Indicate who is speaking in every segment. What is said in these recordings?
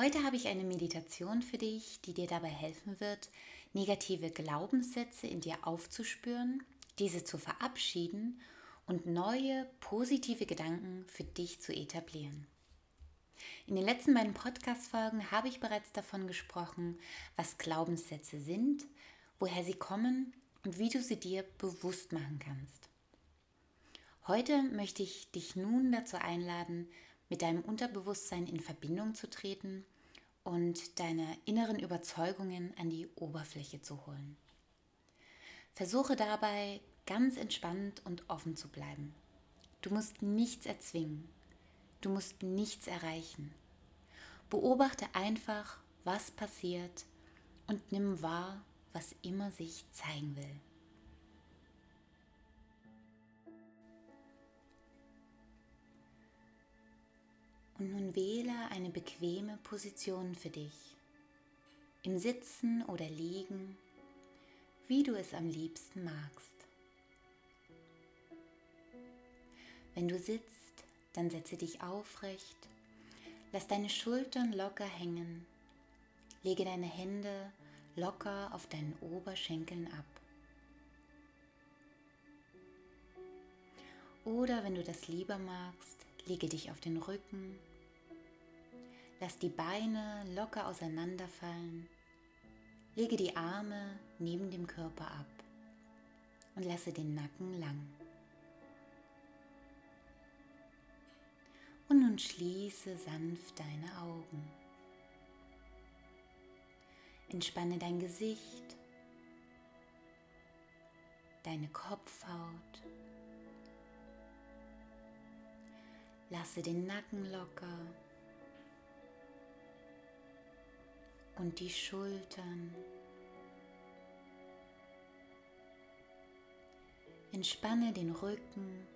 Speaker 1: Heute habe ich eine Meditation für dich, die dir dabei helfen wird, negative Glaubenssätze in dir aufzuspüren, diese zu verabschieden und neue positive Gedanken für dich zu etablieren. In den letzten beiden Podcast-Folgen habe ich bereits davon gesprochen, was Glaubenssätze sind, woher sie kommen und wie du sie dir bewusst machen kannst. Heute möchte ich dich nun dazu einladen, mit deinem Unterbewusstsein in Verbindung zu treten und deine inneren Überzeugungen an die Oberfläche zu holen. Versuche dabei ganz entspannt und offen zu bleiben. Du musst nichts erzwingen. Du musst nichts erreichen. Beobachte einfach, was passiert und nimm wahr, was immer sich zeigen will. Und nun wähle eine bequeme Position für dich. Im Sitzen oder Liegen, wie du es am liebsten magst. Wenn du sitzt, dann setze dich aufrecht, lass deine Schultern locker hängen, lege deine Hände locker auf deinen Oberschenkeln ab. Oder wenn du das lieber magst, lege dich auf den Rücken Lass die Beine locker auseinanderfallen. Lege die Arme neben dem Körper ab und lasse den Nacken lang. Und nun schließe sanft deine Augen. Entspanne dein Gesicht, deine Kopfhaut. Lasse den Nacken locker. Und die Schultern. Entspanne den Rücken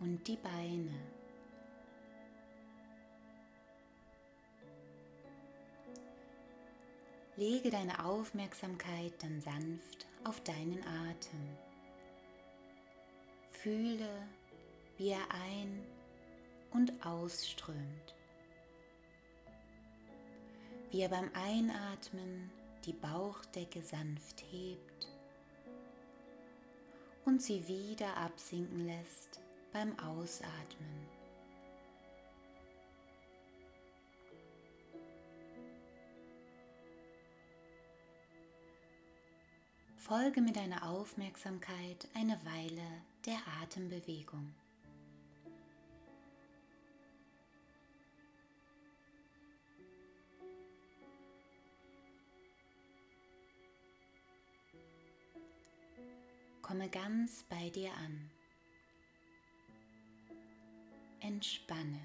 Speaker 1: und die Beine. Lege deine Aufmerksamkeit dann sanft auf deinen Atem. Fühle, wie er ein- und ausströmt wie er beim Einatmen die Bauchdecke sanft hebt und sie wieder absinken lässt beim Ausatmen. Folge mit deiner Aufmerksamkeit eine Weile der Atembewegung. Komme ganz bei dir an. Entspanne.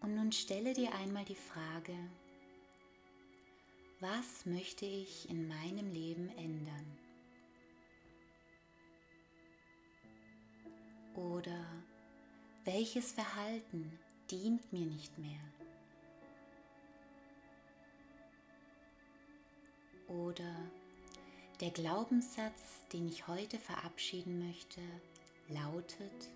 Speaker 1: Und nun stelle dir einmal die Frage, was möchte ich in meinem Leben ändern? Oder welches Verhalten dient mir nicht mehr? Oder der Glaubenssatz, den ich heute verabschieden möchte, lautet,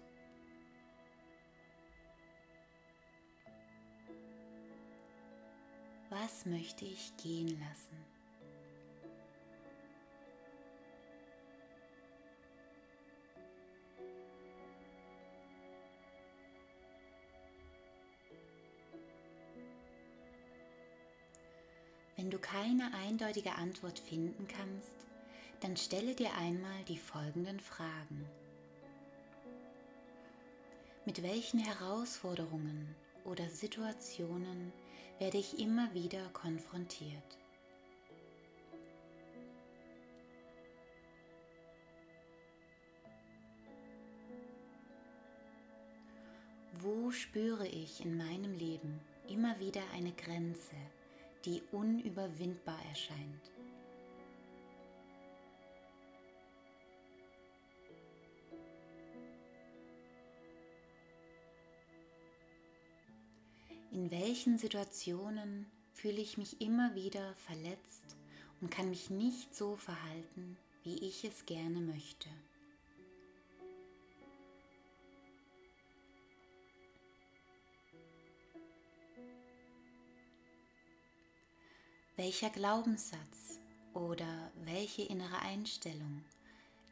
Speaker 1: was möchte ich gehen lassen? Wenn du keine eindeutige Antwort finden kannst, dann stelle dir einmal die folgenden Fragen. Mit welchen Herausforderungen oder Situationen werde ich immer wieder konfrontiert? Wo spüre ich in meinem Leben immer wieder eine Grenze, die unüberwindbar erscheint? In welchen Situationen fühle ich mich immer wieder verletzt und kann mich nicht so verhalten, wie ich es gerne möchte? Welcher Glaubenssatz oder welche innere Einstellung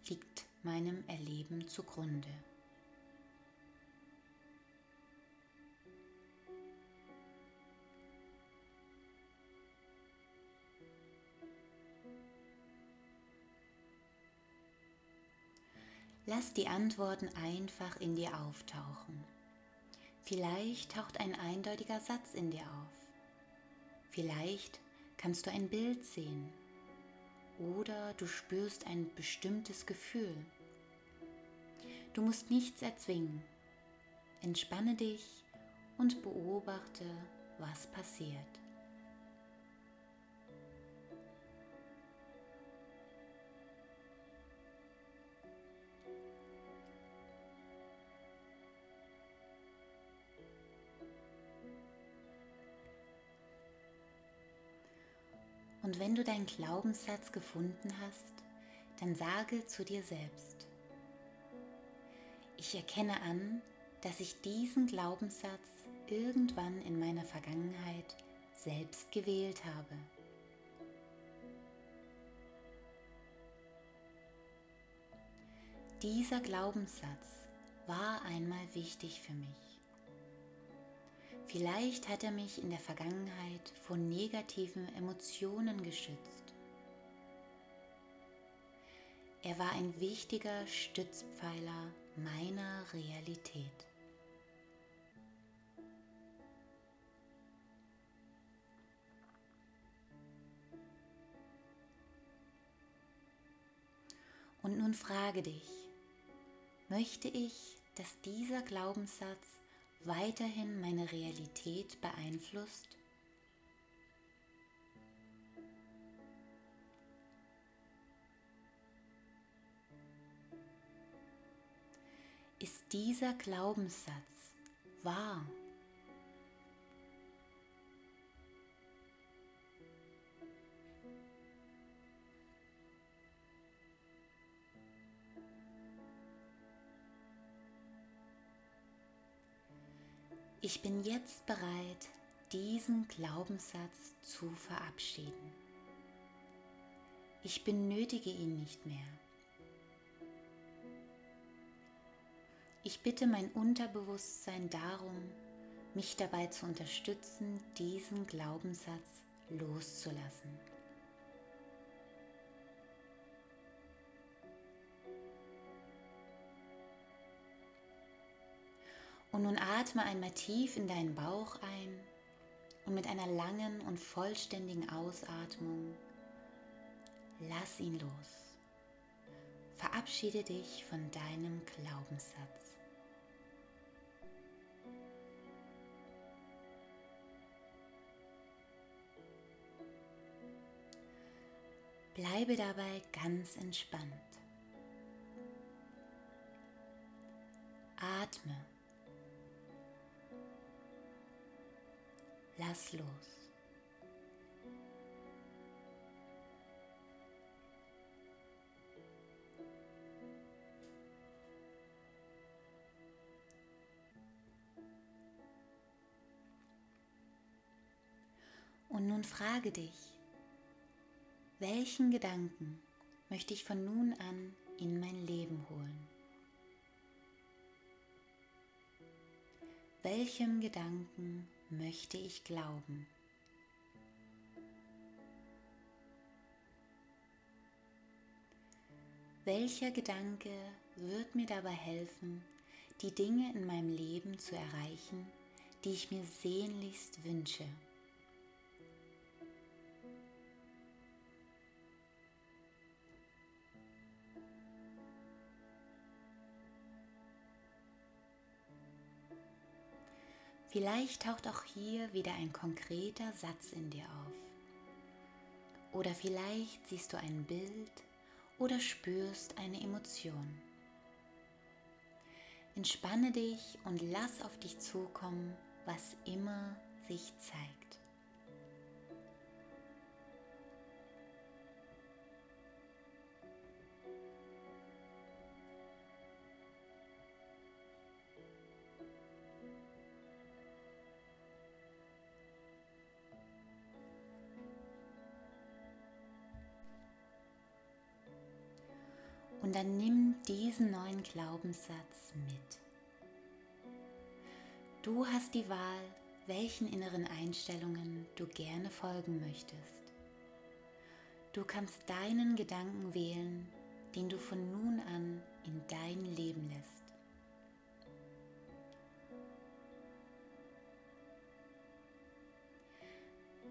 Speaker 1: liegt meinem Erleben zugrunde? Lass die Antworten einfach in dir auftauchen. Vielleicht taucht ein eindeutiger Satz in dir auf. Vielleicht kannst du ein Bild sehen oder du spürst ein bestimmtes Gefühl. Du musst nichts erzwingen. Entspanne dich und beobachte, was passiert. Wenn du deinen Glaubenssatz gefunden hast, dann sage zu dir selbst, ich erkenne an, dass ich diesen Glaubenssatz irgendwann in meiner Vergangenheit selbst gewählt habe. Dieser Glaubenssatz war einmal wichtig für mich. Vielleicht hat er mich in der Vergangenheit vor negativen Emotionen geschützt. Er war ein wichtiger Stützpfeiler meiner Realität. Und nun frage dich, möchte ich, dass dieser Glaubenssatz weiterhin meine Realität beeinflusst? Ist dieser Glaubenssatz wahr? Ich bin jetzt bereit, diesen Glaubenssatz zu verabschieden. Ich benötige ihn nicht mehr. Ich bitte mein Unterbewusstsein darum, mich dabei zu unterstützen, diesen Glaubenssatz loszulassen. Und nun atme einmal tief in deinen Bauch ein und mit einer langen und vollständigen Ausatmung lass ihn los. Verabschiede dich von deinem Glaubenssatz. Bleibe dabei ganz entspannt. Atme. Lass los. Und nun frage dich, welchen Gedanken möchte ich von nun an in mein Leben holen? Welchem Gedanken möchte ich glauben. Welcher Gedanke wird mir dabei helfen, die Dinge in meinem Leben zu erreichen, die ich mir sehnlichst wünsche? Vielleicht taucht auch hier wieder ein konkreter Satz in dir auf. Oder vielleicht siehst du ein Bild oder spürst eine Emotion. Entspanne dich und lass auf dich zukommen, was immer sich zeigt. Dann nimm diesen neuen Glaubenssatz mit. Du hast die Wahl, welchen inneren Einstellungen du gerne folgen möchtest. Du kannst deinen Gedanken wählen, den du von nun an in dein Leben lässt.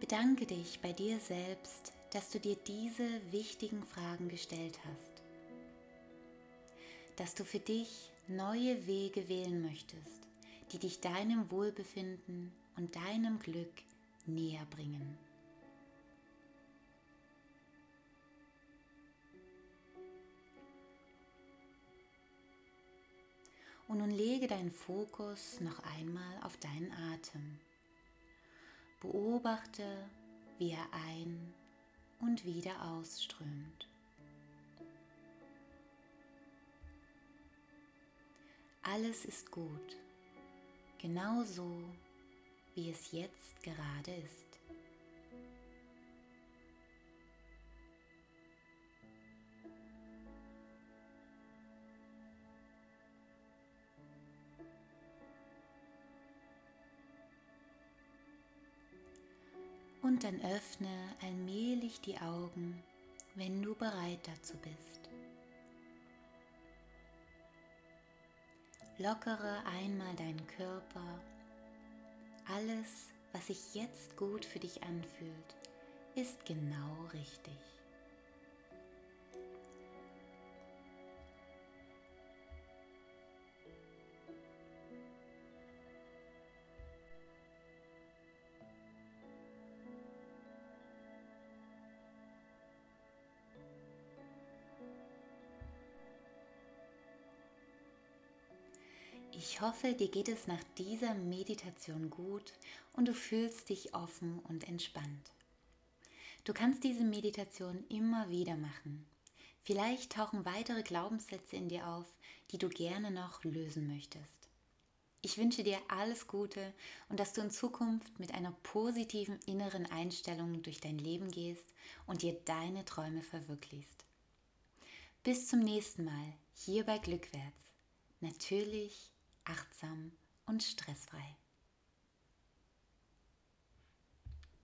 Speaker 1: Bedanke dich bei dir selbst, dass du dir diese wichtigen Fragen gestellt hast dass du für dich neue Wege wählen möchtest, die dich deinem Wohlbefinden und deinem Glück näher bringen. Und nun lege deinen Fokus noch einmal auf deinen Atem. Beobachte, wie er ein- und wieder ausströmt. Alles ist gut, genau so, wie es jetzt gerade ist. Und dann öffne allmählich die Augen, wenn du bereit dazu bist. Lockere einmal deinen Körper. Alles, was sich jetzt gut für dich anfühlt, ist genau richtig. Ich hoffe, dir geht es nach dieser Meditation gut und du fühlst dich offen und entspannt. Du kannst diese Meditation immer wieder machen. Vielleicht tauchen weitere Glaubenssätze in dir auf, die du gerne noch lösen möchtest. Ich wünsche dir alles Gute und dass du in Zukunft mit einer positiven inneren Einstellung durch dein Leben gehst und dir deine Träume verwirklichst. Bis zum nächsten Mal hier bei Glückwärts. Natürlich achtsam und stressfrei.